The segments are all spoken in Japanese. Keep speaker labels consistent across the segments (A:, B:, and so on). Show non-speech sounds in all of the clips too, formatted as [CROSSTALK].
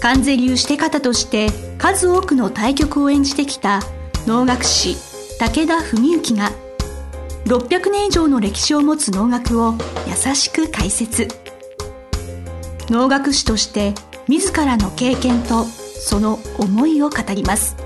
A: 関税流して方として数多くの対局を演じてきた能楽師武田文幸が600年以上の歴史を持つ能楽を優しく解説。能楽師として自らの経験とその思いを語ります。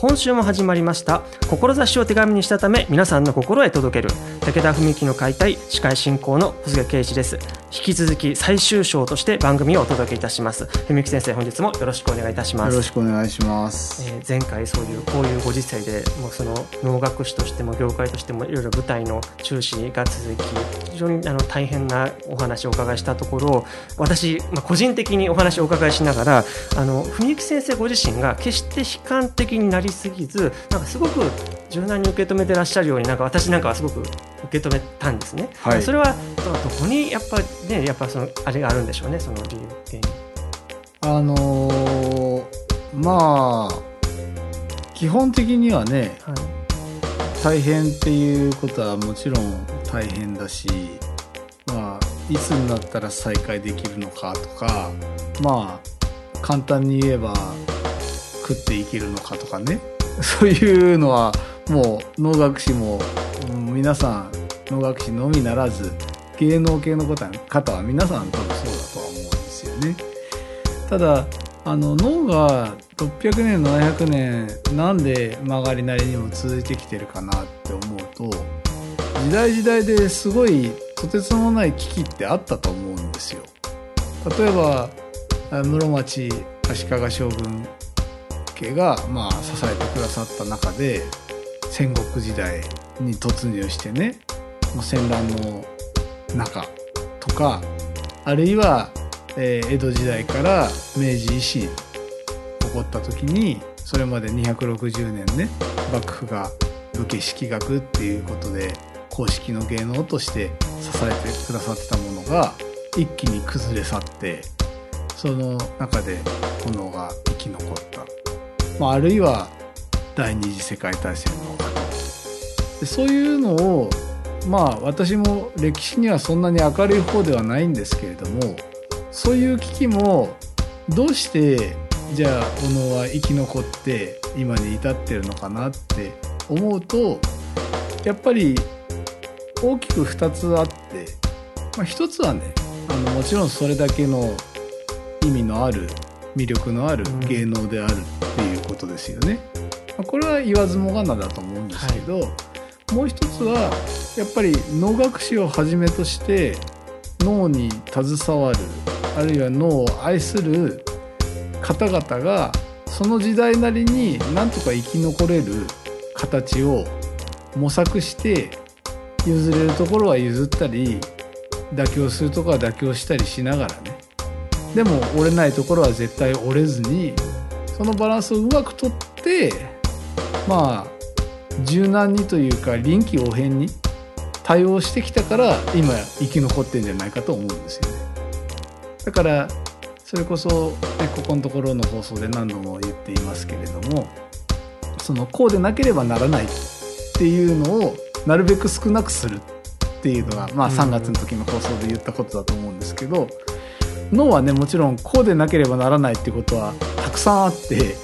B: 今週も始まりました志を手紙にしたため皆さんの心へ届ける。武田文樹の解体司会進行の小菅圭一です。引き続き最終章として番組をお届けいたします。文樹先生本日もよろしくお願いいたします。
C: よろしくお願いします、
B: えー前回そういうこういうご時世でもうその能楽師としても業界としてもいろいろ舞台の中止が続き非常にあの大変なお話をお伺いしたところ私、まあ、個人的にお話をお伺いしながらあの文幸先生ご自身が決して悲観的になりすぎずなんかすごく柔軟に受け止めてらっしゃるようになんか私なんかはすごく受け止めたんですね。
C: はい
B: それはどどこにやっぱねやっぱそのあれがあるんでしょうねその理由原因。
C: あのーまあ基本的にはね
B: はい
C: 大変っていうことはもちろん大変だしまあいつになったら再開できるのかとかまあ簡単に言えば食っていけるのかとかねそういうのはもう能楽師も、うん皆さん能楽師のみならず芸能系の方は皆さん多分そうだとは思うんですよね。ただあの脳が600年700年なんで曲がりなりにも続いてきてるかなって思うと時代時代ですごいとてつもない危機ってあったと思うんですよ。例えば室町足利将軍家が、まあ、支えてくださった中で戦国時代に突入してね戦乱の中とかあるいは、えー江戸時代から明治維新起こった時にそれまで260年ね幕府が武家式学っていうことで公式の芸能として支えてくださってたものが一気に崩れ去ってその中で炎が生き残った、まあ、あるいは第二次世界大戦のでそういうのをまあ私も歴史にはそんなに明るい方ではないんですけれどもそういう危機もどうしてじゃあ小野は生き残って今に至ってるのかなって思うとやっぱり大きく2つあって、まあ、1つはねあのもちろんそれだけの意味のある魅力のある
B: うん
C: 芸能であるっていうことですよね。まあこれは言わずもがなだと思うんですけど、もう一つはやっぱり能楽師をはじめとして脳に携わるあるいは脳を愛する方々がその時代なりになんとか生き残れる形を模索して譲れるところは譲ったり妥協するところは妥協したりしながらね。でも折れないところは絶対折れずにそのバランスをうまくとってまあ柔軟にというか臨機応変に対応してきたから今生き残ってんじゃないかと思うんですよね。だからそれこそ、ね、ここのところの放送で何度も言っていますけれどもそのこうでなければならないっていうのをなるべく少なくするっていうのが、まあ、
B: うん
C: 3月の時の放送で言ったことだと思うんですけど、脳はねもちろんこうでなければならないってことはたくさんあって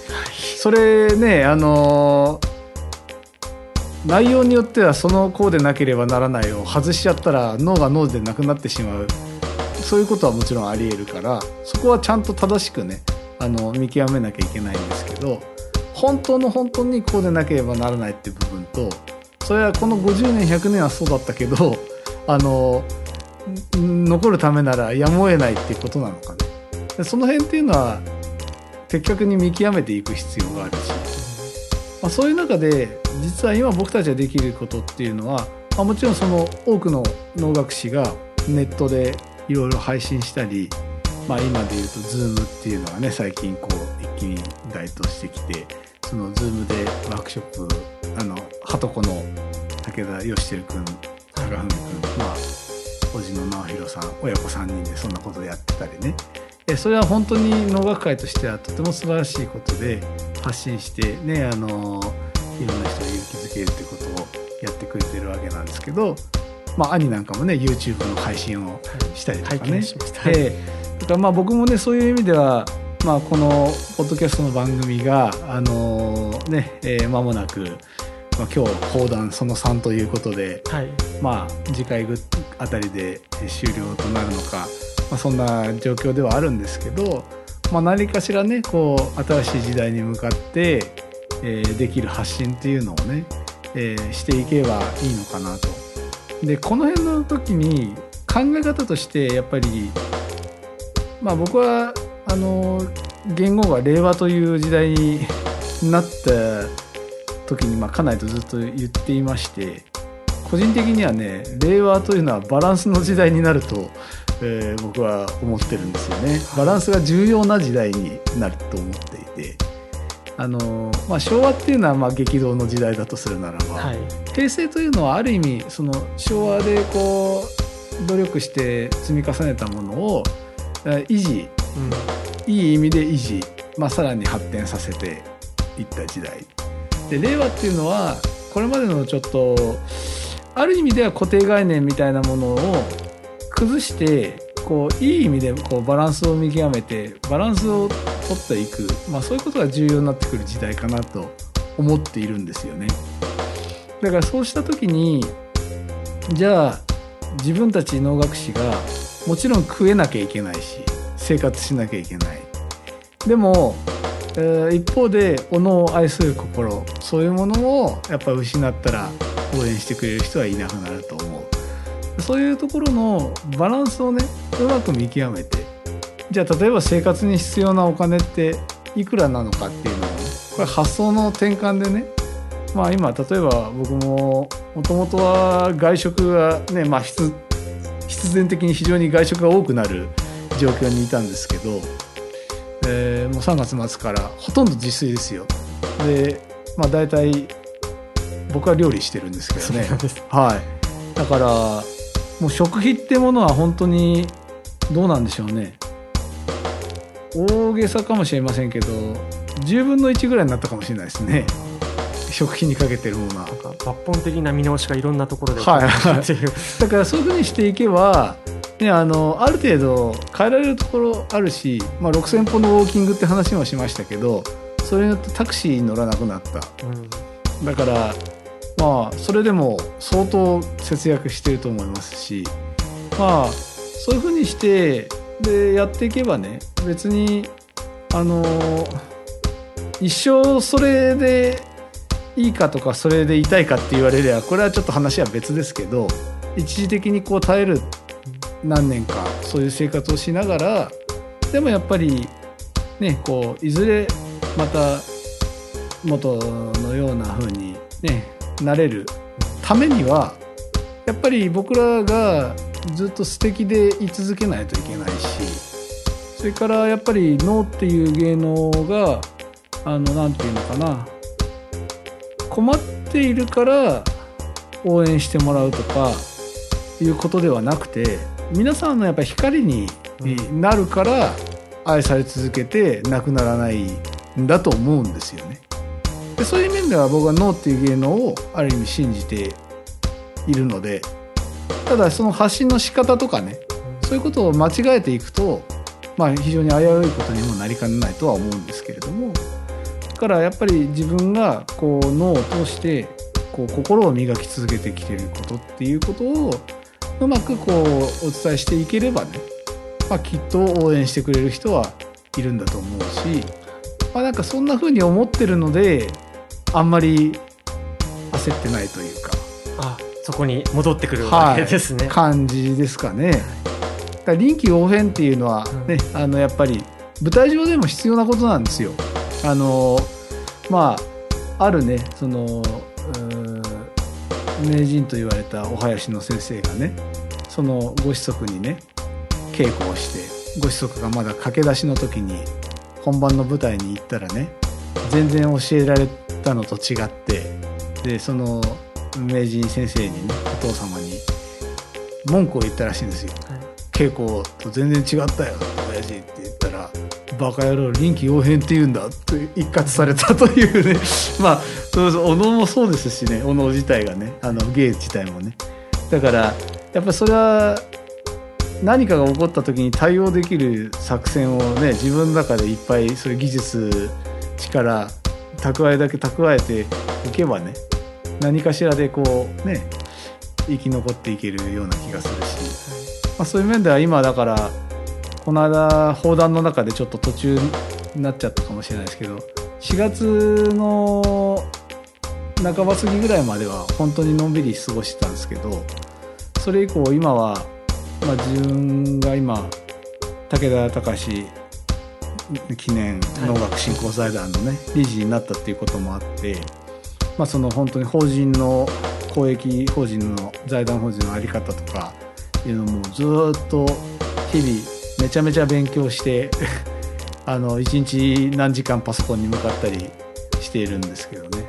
C: それねあの内容によってはそのこうでなければならないを外しちゃったら脳が脳でなくなってしまう。そういうことはもちろんありえるからそこはちゃんと正しくねあの見極めなきゃいけないんですけど本当の本当にこうでなければならないって部分とそれはこの50年100年はそうだったけどあの残るためならやむを得ないっていうことなのかねその辺っていうのは的確に見極めていく必要があるし、まあ、そういう中で実は今僕たちができることっていうのは、まあ、もちろんその多くの能楽師がネットでいろいろ配信したり、まあ、今で言うと Zoom っていうのがね最近こう一気に該当してきてそのズームでワークショップあのはとこの武田義輝君高文君まあ叔父の直弘さん親子3人でそんなことをやってたりね。それは本当に能楽会としてはとても素晴らしいことで発信してねあのいろんな人を勇気づけるってことをやってくれてるわけなんですけど、まあ、兄なんかもね YouTube の配信をしたりとかね。
B: しました。
C: ええ。だからまあ僕もねそういう意味では、まあ、このポッドキャストの番組があのね、えー間もなく、まあ、今日放談その3ということで、
B: はい
C: まあ、次回ぐあたりでえー終了となるのか、まあ、そんな状況ではあるんですけど、まあ、何かしらねこう新しい時代に向かって、えーできる発信っていうのをね、えーしていけばいいのかなと。でこの辺の時に考え方としてやっぱりまあ僕はあの言語が令和という時代になった時に、まあ、家内とずっと言っていまして個人的にはね令和というのはバランスの時代になると、えー僕は思ってるんですよね。バランスが重要な時代になると思っていてあの、まあ、昭和っていうのはまあ激動の時代だとするならば、
B: はい。
C: 平成というのはある意味その昭和でこう努力して積み重ねたものをえー維持
B: うん。
C: いい意味で維持、まあ、さらに発展させていった時代で令和っていうのはこれまでのちょっとある意味では固定概念みたいなものを崩してこういい意味でこうバランスを見極めてバランスを取っていく、まあ、そういうことが重要になってくる時代かなと思っているんですよね。だからそうした時にじゃあ自分たち能楽師がもちろん食えなきゃいけないし生活しなきゃいけないでも、えー一方でおのを愛する心そういうものをやっぱ失ったら応援してくれる人はいなくなると思う。そういうところのバランスをねうまく見極めてじゃあ例えば生活に必要なお金っていくらなのかっていうのをねこれ発想の転換でねまあ今例えば僕ももともとは外食がねまあ必必然的に非常に外食が多くなる状況にいたんですけど、えーもう3月末からほとんど自炊ですよ。でまあ大体僕は料理してるんですけどね。はい。だからもう食費ってものは本当にどうなんでしょうね。大げさかもしれませんけど10分の1ぐらいになったかもしれないですね。食費にかけてるものは。
B: 抜本的な見直しがいろんなところで
C: はい。
B: 起こってい。る
C: だからそういうふうにしていけば、ね、あのある程度変えられるところあるし、まあ、6,000歩のウォーキングって話もしましたけどそれによってタクシーに乗らなくなった。
B: うん。
C: だからまあそれでも相当節約してると思いますしまあそういうふうにしてでやっていけばね別にあの一生それでいいかとかそれで痛いかって言われればこれはちょっと話は別ですけど一時的にこう耐える何年かそういう生活をしながらでもやっぱりねこういずれまた元のような風にねなれるためにはやっぱり僕らがずっと素敵でい続けないといけないしそれからやっぱり脳っていう芸能があのなんていうのかな困っているから応援してもらうとかいうことではなくて皆さんのやっぱり光になるから愛され続けてなくならないんだと思うんですよね。でそういう面では僕は脳っていう芸能をある意味信じているのでただその発信の仕方とかねそういうことを間違えていくと、まあ、非常に危ういことにもなりかねないとは思うんですけれどもだからやっぱり自分がこう脳を通してこう心を磨き続けてきていることっていうことをうまくこうお伝えしていければね、まあ、きっと応援してくれる人はいるんだと思うし、まあ、なんかそんな風に思ってるのであんまり焦ってないというか。
B: あそこに戻ってくるわけですね、
C: 感じですかね。だ臨機応変っていうのはね、あのやっぱり舞台上でも必要なことなんですよ。あのまああるねそのうー名人と言われたお囃子の先生がねそのご子息にね稽古をしてご子息がまだ駆け出しの時に本番の舞台に行ったらね全然教えられたのと違ってでその名人先生にねお父様に文句を言ったらしいんですよ。
B: はい。
C: 稽古と全然違ったよ親父って。言ったら「バカ野郎臨機応変って言うんだ」って一括されたというね。[LAUGHS] まあそうそう小野もそうですしね。小野自体がね。あの芸自体もね。だからやっぱそれは何かが起こった時に対応できる作戦をね自分の中でいっぱいそういう技術力蓄えだけ蓄えておけばね何かしらでこうね生き残っていけるような気がするし、まあ、そういう面では今だからこの間砲弾の中でちょっと途中になっちゃったかもしれないですけど4月の半ば過ぎぐらいまでは本当にのんびり過ごしてたんですけどそれ以降今は、まあ、自分が今武田隆記念能楽振興財団のね、理事になったっていうこともあって、まあ、その本当に法人の公益法人の財団法人の在り方とかいうのもずっと日々めちゃめちゃ勉強して [LAUGHS] あの一日何時間パソコンに向かったりしているんですけどね。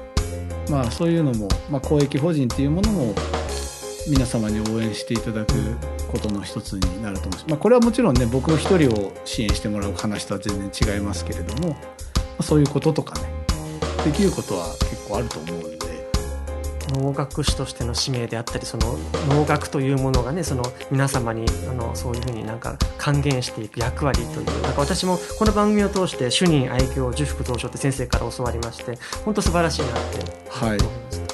C: まあそういうのも、まあ、公益法人っていうものも皆様に応援していただくことの一つになると思うし、まあ、これはもちろんね僕一人を支援してもらう話とは全然違いますけれども、まあ、そういうこととかねできることは結構あると思うんで
B: 能楽師としての使命であったりその能楽というものがねその皆様にあのそういうふうになんか還元していく役割というなんか私もこの番組を通して主任愛嬌受福同賞って先生から教わりまして本当素晴らしいなって
C: はい
B: 思いました。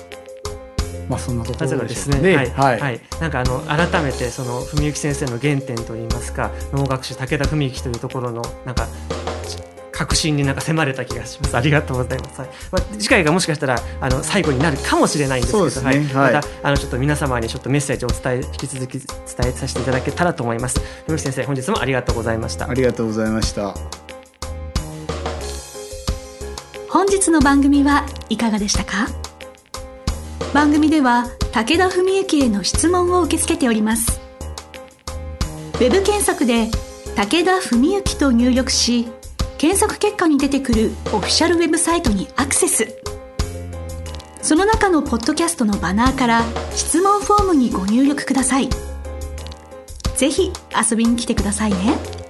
C: まあそんなところ
B: かですね、
C: ね。
B: はい、
C: はい。
B: はい、なんかあの改めてその文幸先生の原点といいますか、能楽師武田文幸というところのなんか確信になんか迫れた気がします。ありがとうございます。はい、まあ次回がもしかしたらあの最後になるかもしれないんですけど、
C: ね
B: はい、
C: はい
B: またあのちょっと皆様にちょっとメッセージをお伝え引き続き伝えさせていただけたらと思います。文幸先生、本日もありがとうございました
C: あ。りがとうございました。
A: 本日の番組はいかがでしたか？番組では武田文幸への質問を受け付けておりますウェブ検索で「武田文幸」と入力し検索結果に出てくるオフィシャルウェブサイトにアクセス。その中のポッドキャストのバナーから質問フォームにご入力ください。ぜひ遊びに来てくださいね。